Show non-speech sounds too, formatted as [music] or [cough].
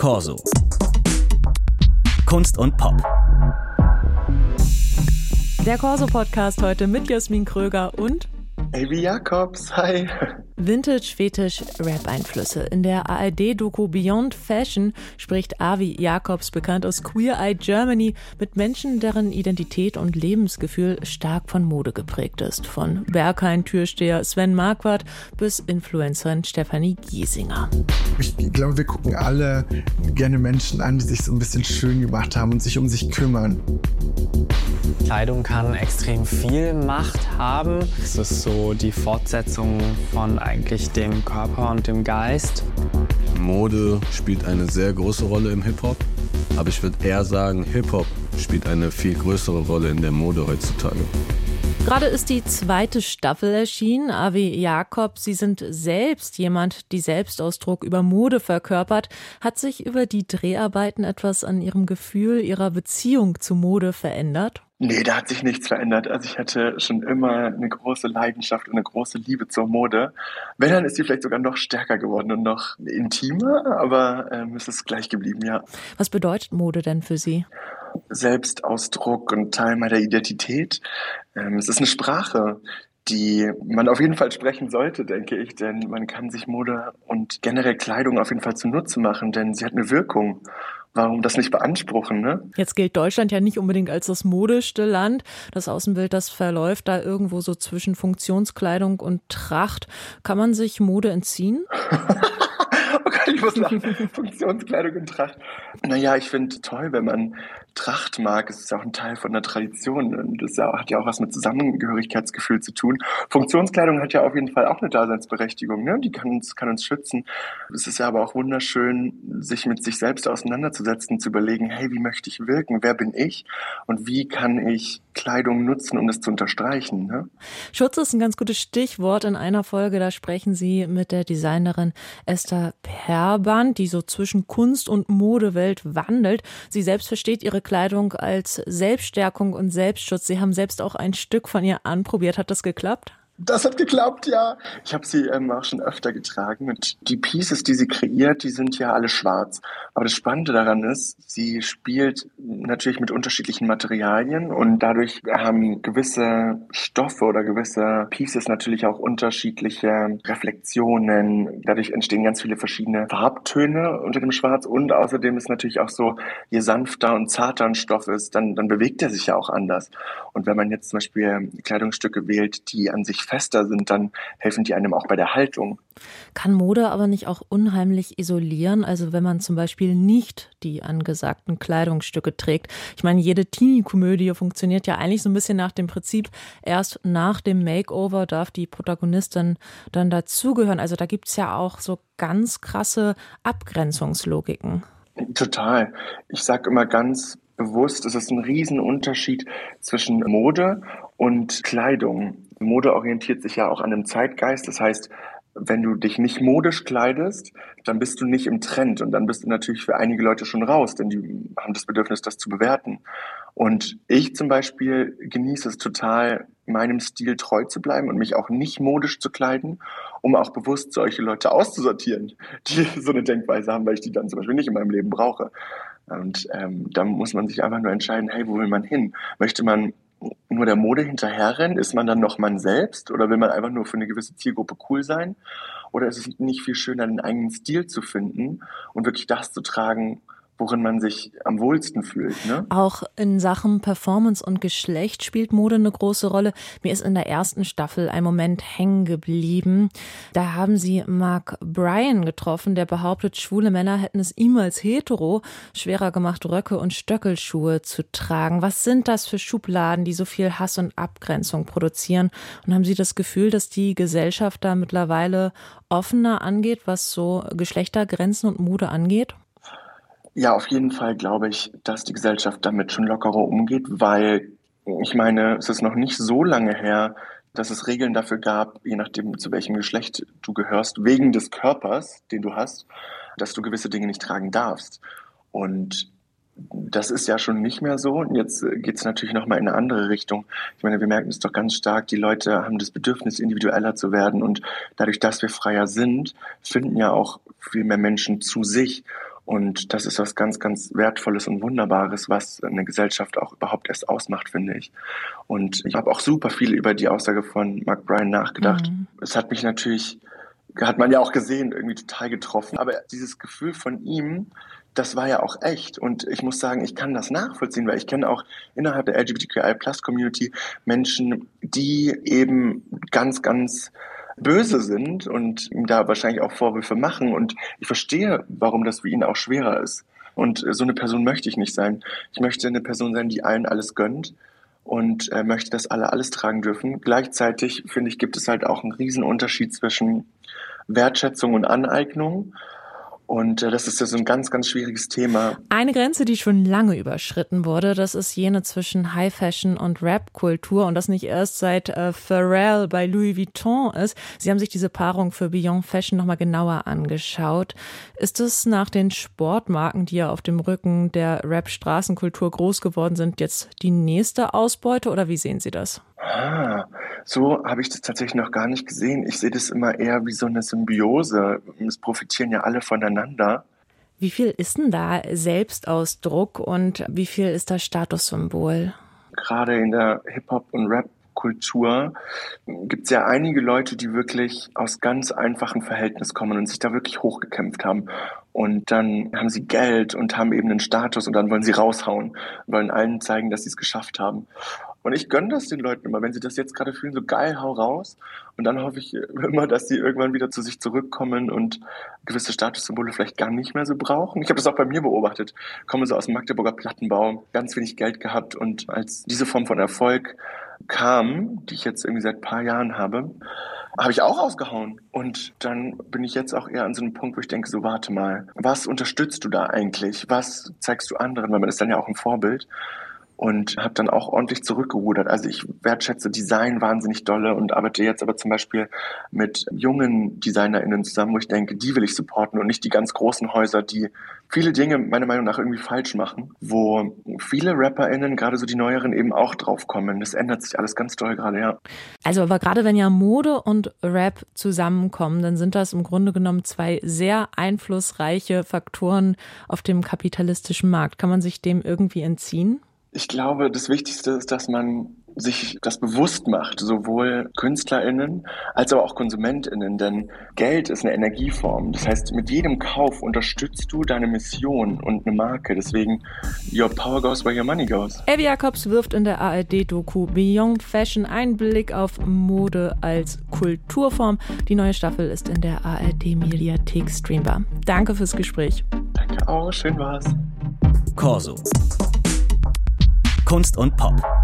Corso. Kunst und Pop. Der Corso Podcast heute mit Jasmin Kröger und Avi Jacobs, hi. Vintage, Fetisch, Rap-Einflüsse. In der ARD-Doku Beyond Fashion spricht Avi Jacobs, bekannt aus Queer Eye Germany, mit Menschen, deren Identität und Lebensgefühl stark von Mode geprägt ist. Von Berghain-Türsteher Sven Marquardt bis Influencerin Stefanie Giesinger. Ich glaube, wir gucken alle gerne Menschen an, die sich so ein bisschen schön gemacht haben und sich um sich kümmern. Kleidung kann extrem viel Macht haben. Es ist so die Fortsetzung von eigentlich dem Körper und dem Geist. Mode spielt eine sehr große Rolle im Hip-Hop, aber ich würde eher sagen, Hip-Hop spielt eine viel größere Rolle in der Mode heutzutage. Gerade ist die zweite Staffel erschienen. Avi Jakob, Sie sind selbst jemand, die Selbstausdruck über Mode verkörpert. Hat sich über die Dreharbeiten etwas an Ihrem Gefühl, Ihrer Beziehung zu Mode verändert? Nee, da hat sich nichts verändert. Also ich hatte schon immer eine große Leidenschaft und eine große Liebe zur Mode. Wenn, dann ist sie vielleicht sogar noch stärker geworden und noch intimer, aber ähm, es ist gleich geblieben, ja. Was bedeutet Mode denn für Sie? Selbstausdruck und Teil meiner Identität. Ähm, es ist eine Sprache, die man auf jeden Fall sprechen sollte, denke ich, denn man kann sich Mode und generell Kleidung auf jeden Fall zunutze machen, denn sie hat eine Wirkung. Warum das nicht beanspruchen, ne? Jetzt gilt Deutschland ja nicht unbedingt als das modischste Land. Das Außenbild, das verläuft da irgendwo so zwischen Funktionskleidung und Tracht. Kann man sich Mode entziehen? [laughs] oh Gott, ich muss nach Funktionskleidung und Tracht. Naja, ich finde toll, wenn man Tracht mag. Es ist ja auch ein Teil von der Tradition und das hat ja auch was mit Zusammengehörigkeitsgefühl zu tun. Funktionskleidung hat ja auf jeden Fall auch eine Daseinsberechtigung. Ne? Die kann uns, kann uns schützen. Es ist ja aber auch wunderschön, sich mit sich selbst auseinanderzusetzen, zu überlegen, hey, wie möchte ich wirken? Wer bin ich? Und wie kann ich Kleidung nutzen, um das zu unterstreichen? Ne? Schutz ist ein ganz gutes Stichwort. In einer Folge, da sprechen Sie mit der Designerin Esther Perband, die so zwischen Kunst und Modewelt wandelt. Sie selbst versteht ihre Kleidung als Selbststärkung und Selbstschutz. Sie haben selbst auch ein Stück von ihr anprobiert. Hat das geklappt? Das hat geklappt, ja. Ich habe sie ähm, auch schon öfter getragen und die Pieces, die sie kreiert, die sind ja alle schwarz. Aber das Spannende daran ist, sie spielt natürlich mit unterschiedlichen Materialien und dadurch haben gewisse Stoffe oder gewisse Pieces natürlich auch unterschiedliche Reflexionen. Dadurch entstehen ganz viele verschiedene Farbtöne unter dem Schwarz und außerdem ist natürlich auch so, je sanfter und zarter ein Stoff ist, dann, dann bewegt er sich ja auch anders. Und wenn man jetzt zum Beispiel Kleidungsstücke wählt, die an sich fester sind, dann helfen die einem auch bei der Haltung. Kann Mode aber nicht auch unheimlich isolieren? Also wenn man zum Beispiel nicht die angesagten Kleidungsstücke trägt. Ich meine, jede Teenie-Komödie funktioniert ja eigentlich so ein bisschen nach dem Prinzip, erst nach dem Makeover darf die Protagonistin dann dazugehören. Also da gibt es ja auch so ganz krasse Abgrenzungslogiken. Total. Ich sage immer ganz bewusst, es ist ein Riesenunterschied zwischen Mode und Kleidung. Mode orientiert sich ja auch an dem Zeitgeist. Das heißt, wenn du dich nicht modisch kleidest, dann bist du nicht im Trend und dann bist du natürlich für einige Leute schon raus, denn die haben das Bedürfnis, das zu bewerten. Und ich zum Beispiel genieße es total, meinem Stil treu zu bleiben und mich auch nicht modisch zu kleiden, um auch bewusst solche Leute auszusortieren, die [laughs] so eine Denkweise haben, weil ich die dann zum Beispiel nicht in meinem Leben brauche. Und ähm, da muss man sich einfach nur entscheiden, hey, wo will man hin? Möchte man nur der Mode hinterherrennen? Ist man dann noch man selbst oder will man einfach nur für eine gewisse Zielgruppe cool sein? Oder ist es nicht viel schöner, den eigenen Stil zu finden und wirklich das zu tragen, worin man sich am wohlsten fühlt. Ne? Auch in Sachen Performance und Geschlecht spielt Mode eine große Rolle. Mir ist in der ersten Staffel ein Moment hängen geblieben. Da haben sie Mark Bryan getroffen, der behauptet, schwule Männer hätten es ihm als hetero schwerer gemacht, Röcke und Stöckelschuhe zu tragen. Was sind das für Schubladen, die so viel Hass und Abgrenzung produzieren? Und haben Sie das Gefühl, dass die Gesellschaft da mittlerweile offener angeht, was so Geschlechtergrenzen und Mode angeht? Ja, auf jeden Fall glaube ich, dass die Gesellschaft damit schon lockerer umgeht, weil ich meine, es ist noch nicht so lange her, dass es Regeln dafür gab, je nachdem, zu welchem Geschlecht du gehörst, wegen des Körpers, den du hast, dass du gewisse Dinge nicht tragen darfst. Und das ist ja schon nicht mehr so. Und jetzt geht es natürlich nochmal in eine andere Richtung. Ich meine, wir merken es doch ganz stark, die Leute haben das Bedürfnis, individueller zu werden. Und dadurch, dass wir freier sind, finden ja auch viel mehr Menschen zu sich. Und das ist was ganz, ganz Wertvolles und Wunderbares, was eine Gesellschaft auch überhaupt erst ausmacht, finde ich. Und ich habe auch super viel über die Aussage von Mark Bryan nachgedacht. Mhm. Es hat mich natürlich, hat man ja auch gesehen, irgendwie total getroffen. Aber dieses Gefühl von ihm, das war ja auch echt. Und ich muss sagen, ich kann das nachvollziehen, weil ich kenne auch innerhalb der LGBTQI-Plus-Community Menschen, die eben ganz, ganz böse sind und ihm da wahrscheinlich auch Vorwürfe machen. Und ich verstehe, warum das für ihn auch schwerer ist. Und so eine Person möchte ich nicht sein. Ich möchte eine Person sein, die allen alles gönnt und äh, möchte, dass alle alles tragen dürfen. Gleichzeitig finde ich, gibt es halt auch einen riesen Unterschied zwischen Wertschätzung und Aneignung. Und äh, das ist ja so ein ganz, ganz schwieriges Thema. Eine Grenze, die schon lange überschritten wurde, das ist jene zwischen High Fashion und Rap-Kultur und das nicht erst seit äh, Pharrell bei Louis Vuitton ist. Sie haben sich diese Paarung für Beyond Fashion nochmal genauer angeschaut. Ist es nach den Sportmarken, die ja auf dem Rücken der Rap-Straßenkultur groß geworden sind, jetzt die nächste Ausbeute oder wie sehen Sie das? Ah, so habe ich das tatsächlich noch gar nicht gesehen. Ich sehe das immer eher wie so eine Symbiose. Es profitieren ja alle voneinander. Wie viel ist denn da Selbstausdruck und wie viel ist das Statussymbol? Gerade in der Hip-Hop- und Rap-Kultur gibt es ja einige Leute, die wirklich aus ganz einfachen Verhältnissen kommen und sich da wirklich hochgekämpft haben. Und dann haben sie Geld und haben eben einen Status und dann wollen sie raushauen, wollen allen zeigen, dass sie es geschafft haben. Und ich gönne das den Leuten immer, wenn sie das jetzt gerade fühlen, so geil, hau raus. Und dann hoffe ich [laughs] immer, dass sie irgendwann wieder zu sich zurückkommen und gewisse Statussymbole vielleicht gar nicht mehr so brauchen. Ich habe das auch bei mir beobachtet. Komme so aus dem Magdeburger Plattenbau, ganz wenig Geld gehabt und als diese Form von Erfolg kam, die ich jetzt irgendwie seit paar Jahren habe, habe ich auch ausgehauen. Und dann bin ich jetzt auch eher an so einem Punkt, wo ich denke, so warte mal, was unterstützt du da eigentlich? Was zeigst du anderen? Weil man ist dann ja auch ein Vorbild und habe dann auch ordentlich zurückgerudert. Also ich wertschätze Design wahnsinnig dolle und arbeite jetzt aber zum Beispiel mit jungen DesignerInnen zusammen, wo ich denke, die will ich supporten und nicht die ganz großen Häuser, die viele Dinge meiner Meinung nach irgendwie falsch machen, wo viele RapperInnen, gerade so die neueren, eben auch drauf kommen. Das ändert sich alles ganz doll gerade, ja. Also aber gerade wenn ja Mode und Rap zusammenkommen, dann sind das im Grunde genommen zwei sehr einflussreiche Faktoren auf dem kapitalistischen Markt. Kann man sich dem irgendwie entziehen? Ich glaube, das Wichtigste ist, dass man sich das bewusst macht, sowohl KünstlerInnen als aber auch KonsumentInnen, denn Geld ist eine Energieform. Das heißt, mit jedem Kauf unterstützt du deine Mission und eine Marke. Deswegen, your power goes where your money goes. Evi Jacobs wirft in der ARD-Doku Beyond Fashion einen Blick auf Mode als Kulturform. Die neue Staffel ist in der ARD-Mediathek streambar. Danke fürs Gespräch. Danke auch, schön war's. Corso. Kunst und Pop.